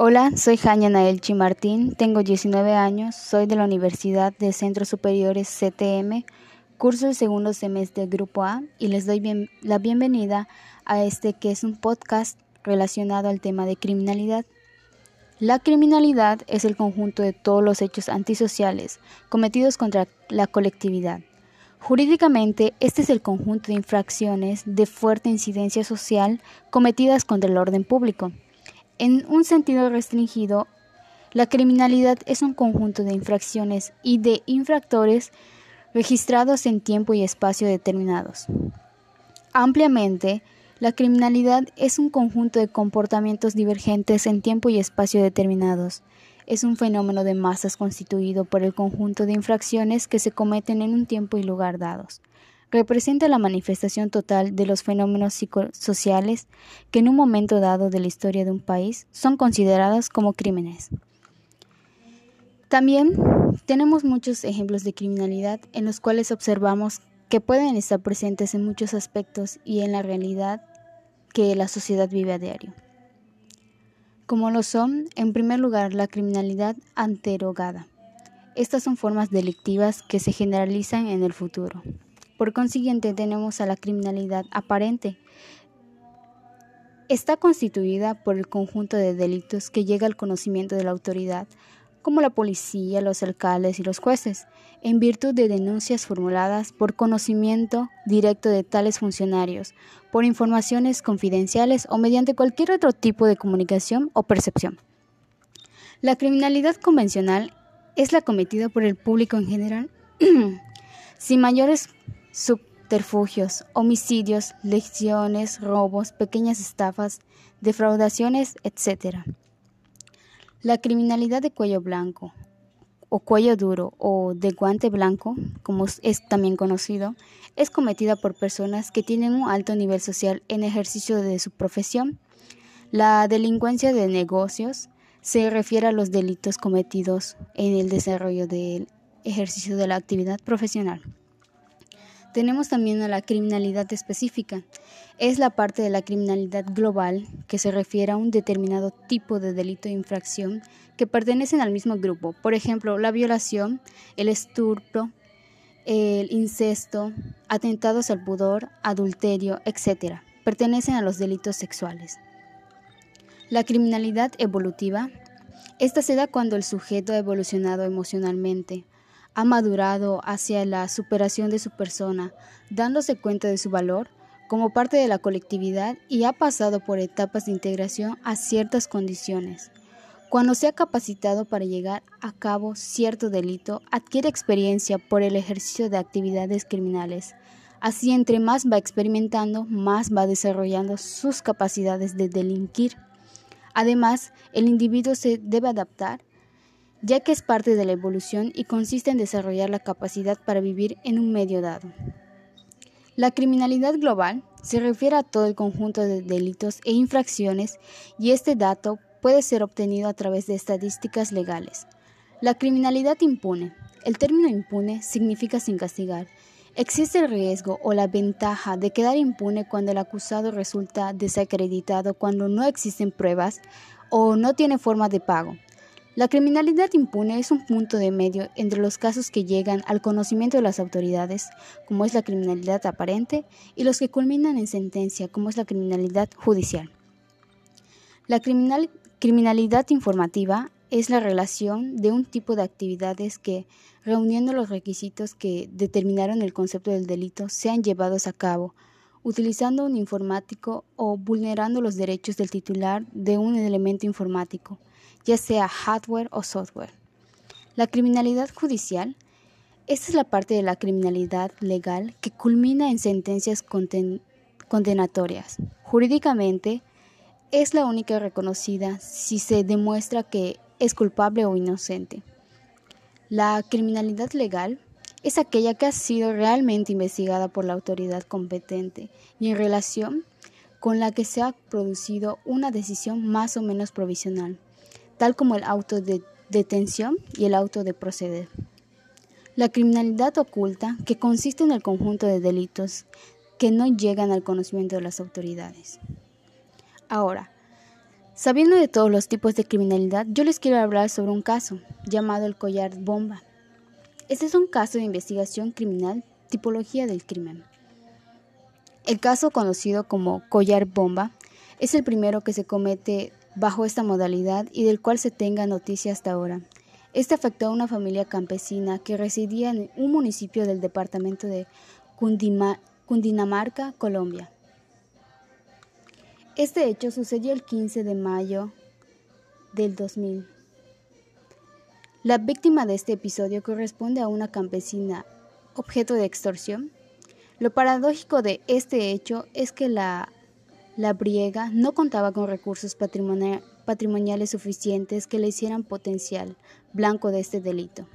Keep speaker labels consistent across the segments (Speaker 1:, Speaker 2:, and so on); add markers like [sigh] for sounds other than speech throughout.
Speaker 1: Hola, soy Jania Naelchi Martín, tengo 19 años, soy de la Universidad de Centros Superiores CTM, curso el segundo semestre Grupo A y les doy la bienvenida a este que es un podcast relacionado al tema de criminalidad. La criminalidad es el conjunto de todos los hechos antisociales cometidos contra la colectividad. Jurídicamente, este es el conjunto de infracciones de fuerte incidencia social cometidas contra el orden público. En un sentido restringido, la criminalidad es un conjunto de infracciones y de infractores registrados en tiempo y espacio determinados. Ampliamente, la criminalidad es un conjunto de comportamientos divergentes en tiempo y espacio determinados. Es un fenómeno de masas constituido por el conjunto de infracciones que se cometen en un tiempo y lugar dados representa la manifestación total de los fenómenos psicosociales que en un momento dado de la historia de un país son considerados como crímenes. También tenemos muchos ejemplos de criminalidad en los cuales observamos que pueden estar presentes en muchos aspectos y en la realidad que la sociedad vive a diario. Como lo son, en primer lugar, la criminalidad anterogada. Estas son formas delictivas que se generalizan en el futuro. Por consiguiente, tenemos a la criminalidad aparente. Está constituida por el conjunto de delitos que llega al conocimiento de la autoridad, como la policía, los alcaldes y los jueces, en virtud de denuncias formuladas por conocimiento directo de tales funcionarios, por informaciones confidenciales o mediante cualquier otro tipo de comunicación o percepción. La criminalidad convencional es la cometida por el público en general, [clears throat] sin mayores subterfugios, homicidios, lesiones, robos, pequeñas estafas, defraudaciones, etc. La criminalidad de cuello blanco o cuello duro o de guante blanco, como es también conocido, es cometida por personas que tienen un alto nivel social en ejercicio de su profesión. La delincuencia de negocios se refiere a los delitos cometidos en el desarrollo del ejercicio de la actividad profesional. Tenemos también a la criminalidad específica. Es la parte de la criminalidad global que se refiere a un determinado tipo de delito de infracción que pertenecen al mismo grupo. Por ejemplo, la violación, el estupro, el incesto, atentados al pudor, adulterio, etc. Pertenecen a los delitos sexuales. La criminalidad evolutiva. Esta se da cuando el sujeto ha evolucionado emocionalmente, ha madurado hacia la superación de su persona, dándose cuenta de su valor como parte de la colectividad y ha pasado por etapas de integración a ciertas condiciones. Cuando se ha capacitado para llegar a cabo cierto delito, adquiere experiencia por el ejercicio de actividades criminales. Así, entre más va experimentando, más va desarrollando sus capacidades de delinquir. Además, el individuo se debe adaptar ya que es parte de la evolución y consiste en desarrollar la capacidad para vivir en un medio dado. La criminalidad global se refiere a todo el conjunto de delitos e infracciones y este dato puede ser obtenido a través de estadísticas legales. La criminalidad impune. El término impune significa sin castigar. Existe el riesgo o la ventaja de quedar impune cuando el acusado resulta desacreditado cuando no existen pruebas o no tiene forma de pago. La criminalidad impune es un punto de medio entre los casos que llegan al conocimiento de las autoridades, como es la criminalidad aparente, y los que culminan en sentencia, como es la criminalidad judicial. La criminalidad informativa es la relación de un tipo de actividades que, reuniendo los requisitos que determinaron el concepto del delito, sean llevados a cabo, utilizando un informático o vulnerando los derechos del titular de un elemento informático ya sea hardware o software. La criminalidad judicial. Esta es la parte de la criminalidad legal que culmina en sentencias condenatorias. Jurídicamente, es la única reconocida si se demuestra que es culpable o inocente. La criminalidad legal es aquella que ha sido realmente investigada por la autoridad competente y en relación con la que se ha producido una decisión más o menos provisional tal como el auto de detención y el auto de proceder. La criminalidad oculta, que consiste en el conjunto de delitos que no llegan al conocimiento de las autoridades. Ahora, Sabiendo de todos los tipos de criminalidad, yo les quiero hablar sobre un caso llamado el collar bomba. Este es un caso de investigación criminal, tipología del crimen. El caso conocido como collar bomba es el primero que se comete bajo esta modalidad y del cual se tenga noticia hasta ahora. Este afectó a una familia campesina que residía en un municipio del departamento de Cundinamarca, Colombia. Este hecho sucedió el 15 de mayo del 2000. La víctima de este episodio corresponde a una campesina objeto de extorsión. Lo paradójico de este hecho es que la, la briega no contaba con recursos patrimoniales suficientes que le hicieran potencial blanco de este delito.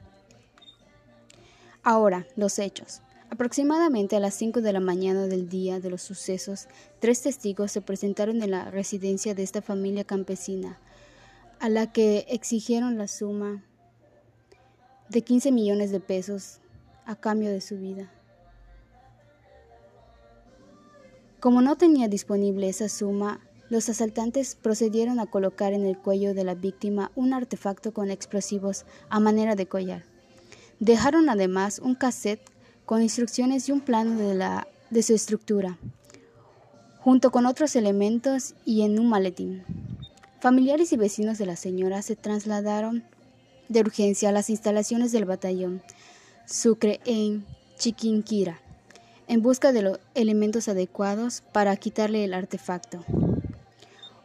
Speaker 1: Ahora, los hechos. Aproximadamente a las 5 de la mañana del día de los sucesos, tres testigos se presentaron en la residencia de esta familia campesina, a la que exigieron la suma de 15 millones de pesos a cambio de su vida. Como no tenía disponible esa suma, los asaltantes procedieron a colocar en el cuello de la víctima un artefacto con explosivos a manera de collar. Dejaron además un cassette con instrucciones y un plano de, su estructura, junto con otros elementos y en un maletín. Familiares y vecinos de la señora se trasladaron de urgencia a las instalaciones del batallón Sucre en Chiquinquira en busca de los elementos adecuados para quitarle el artefacto.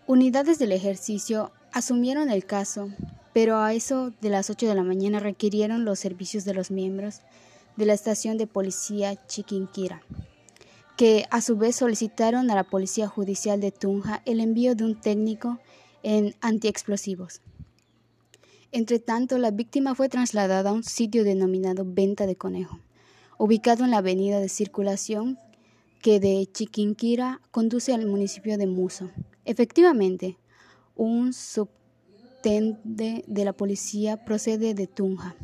Speaker 1: Unidades del ejercicio asumieron el caso, pero a eso de las 8 de la mañana requirieron los servicios de los miembros de la estación de policía Chiquinquira, que a su vez solicitaron a la Policía Judicial de Tunja el envío de un técnico en antiexplosivos. Entre tanto, la víctima fue trasladada a un sitio denominado Venta de Conejo, ubicado en la avenida de circulación que de Chiquinquira conduce al municipio de Muso. Efectivamente, un subtende de la policía procede de Tunja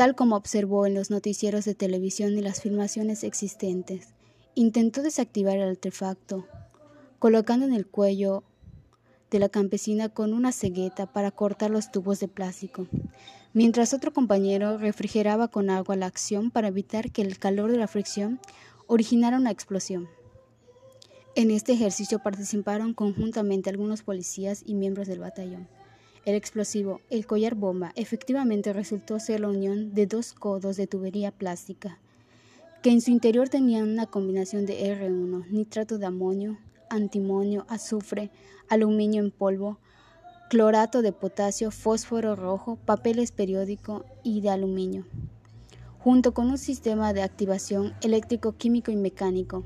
Speaker 1: tal como observó en los noticieros de televisión y las filmaciones existentes. Intentó desactivar el artefacto, colocando en el cuello de la campesina con una cegueta para cortar los tubos de plástico, mientras otro compañero refrigeraba con agua la acción para evitar que el calor de la fricción originara una explosión. En este ejercicio participaron conjuntamente algunos policías y miembros del batallón. El explosivo, el collar bomba, efectivamente resultó ser la unión de dos codos de tubería plástica, que en su interior tenían una combinación de R1, nitrato de amonio, antimonio, azufre, aluminio en polvo, clorato de potasio, fósforo rojo, papeles periódico y de aluminio, junto con un sistema de activación eléctrico, químico y mecánico.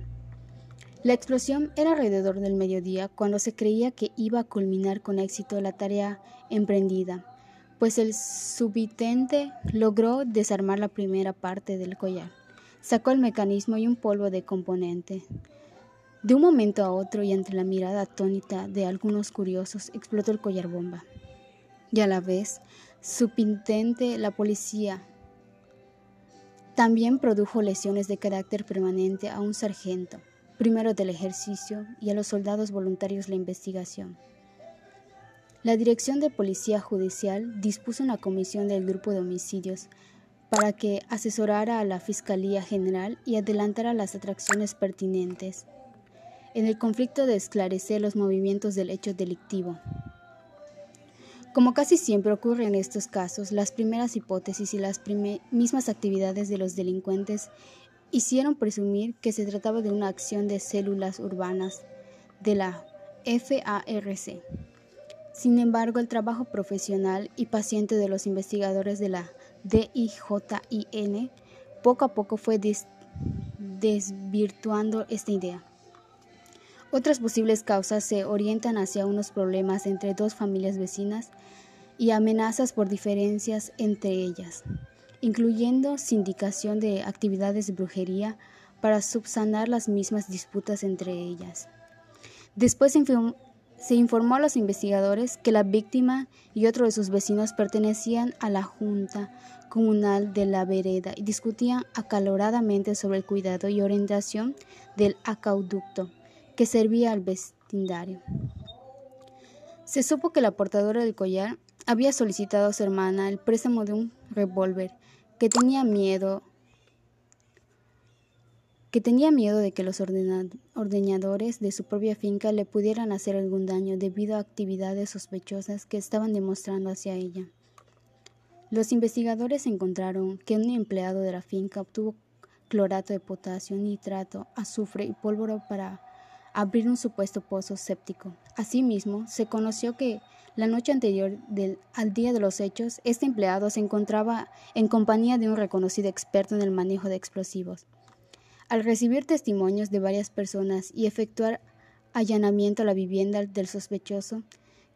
Speaker 1: La explosión era alrededor del mediodía cuando se creía que iba a culminar con éxito la tarea emprendida, pues el subitente logró desarmar la primera parte del collar. Sacó el mecanismo y un polvo de componente. De un momento a otro y ante la mirada atónita de algunos curiosos, explotó el collar bomba. Y a la vez, subintente la policía también produjo lesiones de carácter permanente a un sargento primero del ejercicio y a los soldados voluntarios la investigación. La Dirección de Policía Judicial dispuso una comisión del grupo de homicidios para que asesorara a la Fiscalía General y adelantara las atracciones pertinentes en el conflicto de esclarecer los movimientos del hecho delictivo. Como casi siempre ocurre en estos casos, las primeras hipótesis y las mismas actividades de los delincuentes hicieron presumir que se trataba de una acción de células urbanas de la FARC. Sin embargo, el trabajo profesional y paciente de los investigadores de la DIJIN poco a poco fue desvirtuando esta idea. Otras posibles causas se orientan hacia unos problemas entre dos familias vecinas y amenazas por diferencias entre ellas incluyendo sindicación de actividades de brujería para subsanar las mismas disputas entre ellas. Después se informó a los investigadores que la víctima y otro de sus vecinos pertenecían a la Junta Comunal de la Vereda y discutían acaloradamente sobre el cuidado y orientación del acueducto que servía al vecindario. Se supo que la portadora del collar había solicitado a su hermana el préstamo de un revólver, que tenía miedo que tenía miedo de que los ordeñadores de su propia finca le pudieran hacer algún daño debido a actividades sospechosas que estaban demostrando hacia ella. Los investigadores encontraron que un empleado de la finca obtuvo clorato de potasio, nitrato, azufre y pólvora para abrir un supuesto pozo séptico. Asimismo, se conoció que la noche anterior al día de los hechos, este empleado se encontraba en compañía de un reconocido experto en el manejo de explosivos. Al recibir testimonios de varias personas y efectuar allanamiento a la vivienda del sospechoso,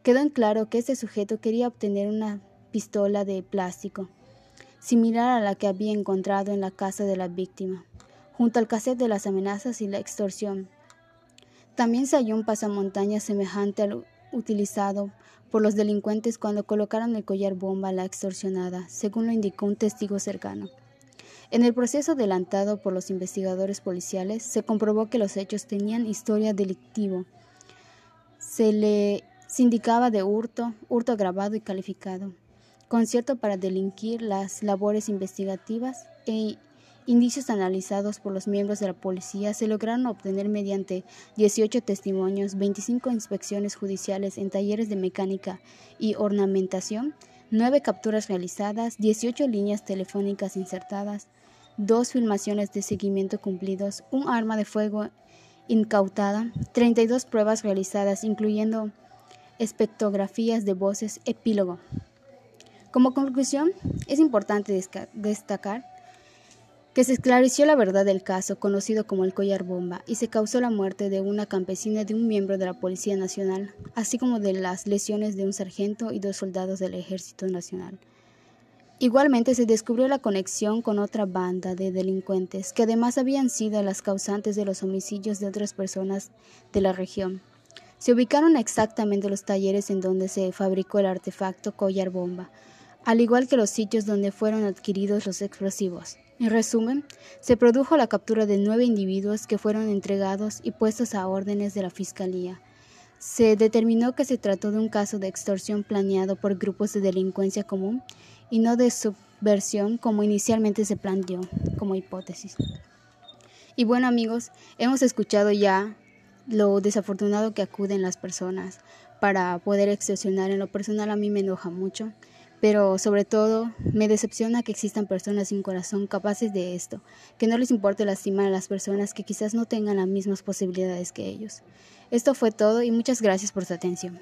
Speaker 1: quedó en claro que este sujeto quería obtener una pistola de plástico, similar a la que había encontrado en la casa de la víctima, junto al cassette de las amenazas y la extorsión. También se halló un pasamontañas semejante al utilizado por los delincuentes cuando colocaron el collar bomba a la extorsionada, según lo indicó un testigo cercano. En el proceso adelantado por los investigadores policiales, se comprobó que los hechos tenían historia delictivo. Se le indicaba de hurto, hurto agravado y calificado, concierto para delinquir las labores investigativas e indicios analizados por los miembros de la policía se lograron obtener mediante 18 testimonios, 25 inspecciones judiciales en talleres de mecánica y ornamentación, 9 capturas realizadas, 18 líneas telefónicas insertadas, dos filmaciones de seguimiento cumplidos, un arma de fuego incautada, 32 pruebas realizadas, incluyendo espectrografías de voces, epílogo. Como conclusión, es importante destacar que se esclareció la verdad del caso conocido como el collar bomba y se causó la muerte de una campesina de un miembro de la Policía Nacional, así como de las lesiones de un sargento y dos soldados del Ejército Nacional. Igualmente se descubrió la conexión con otra banda de delincuentes que además habían sido las causantes de los homicidios de otras personas de la región. Se ubicaron exactamente los talleres en donde se fabricó el artefacto collar bomba, al igual que los sitios donde fueron adquiridos los explosivos. En resumen, se produjo la captura de nueve individuos que fueron entregados y puestos a órdenes de la Fiscalía. Se determinó que se trató de un caso de extorsión planeado por grupos de delincuencia común y no de subversión como inicialmente se planteó como hipótesis. Y bueno amigos, hemos escuchado ya lo desafortunado que acuden las personas para poder extorsionar. En lo personal a mí me enoja mucho pero sobre todo me decepciona que existan personas sin corazón capaces de esto, que no les importe lastimar a las personas que quizás no tengan las mismas posibilidades que ellos. Esto fue todo y muchas gracias por su atención.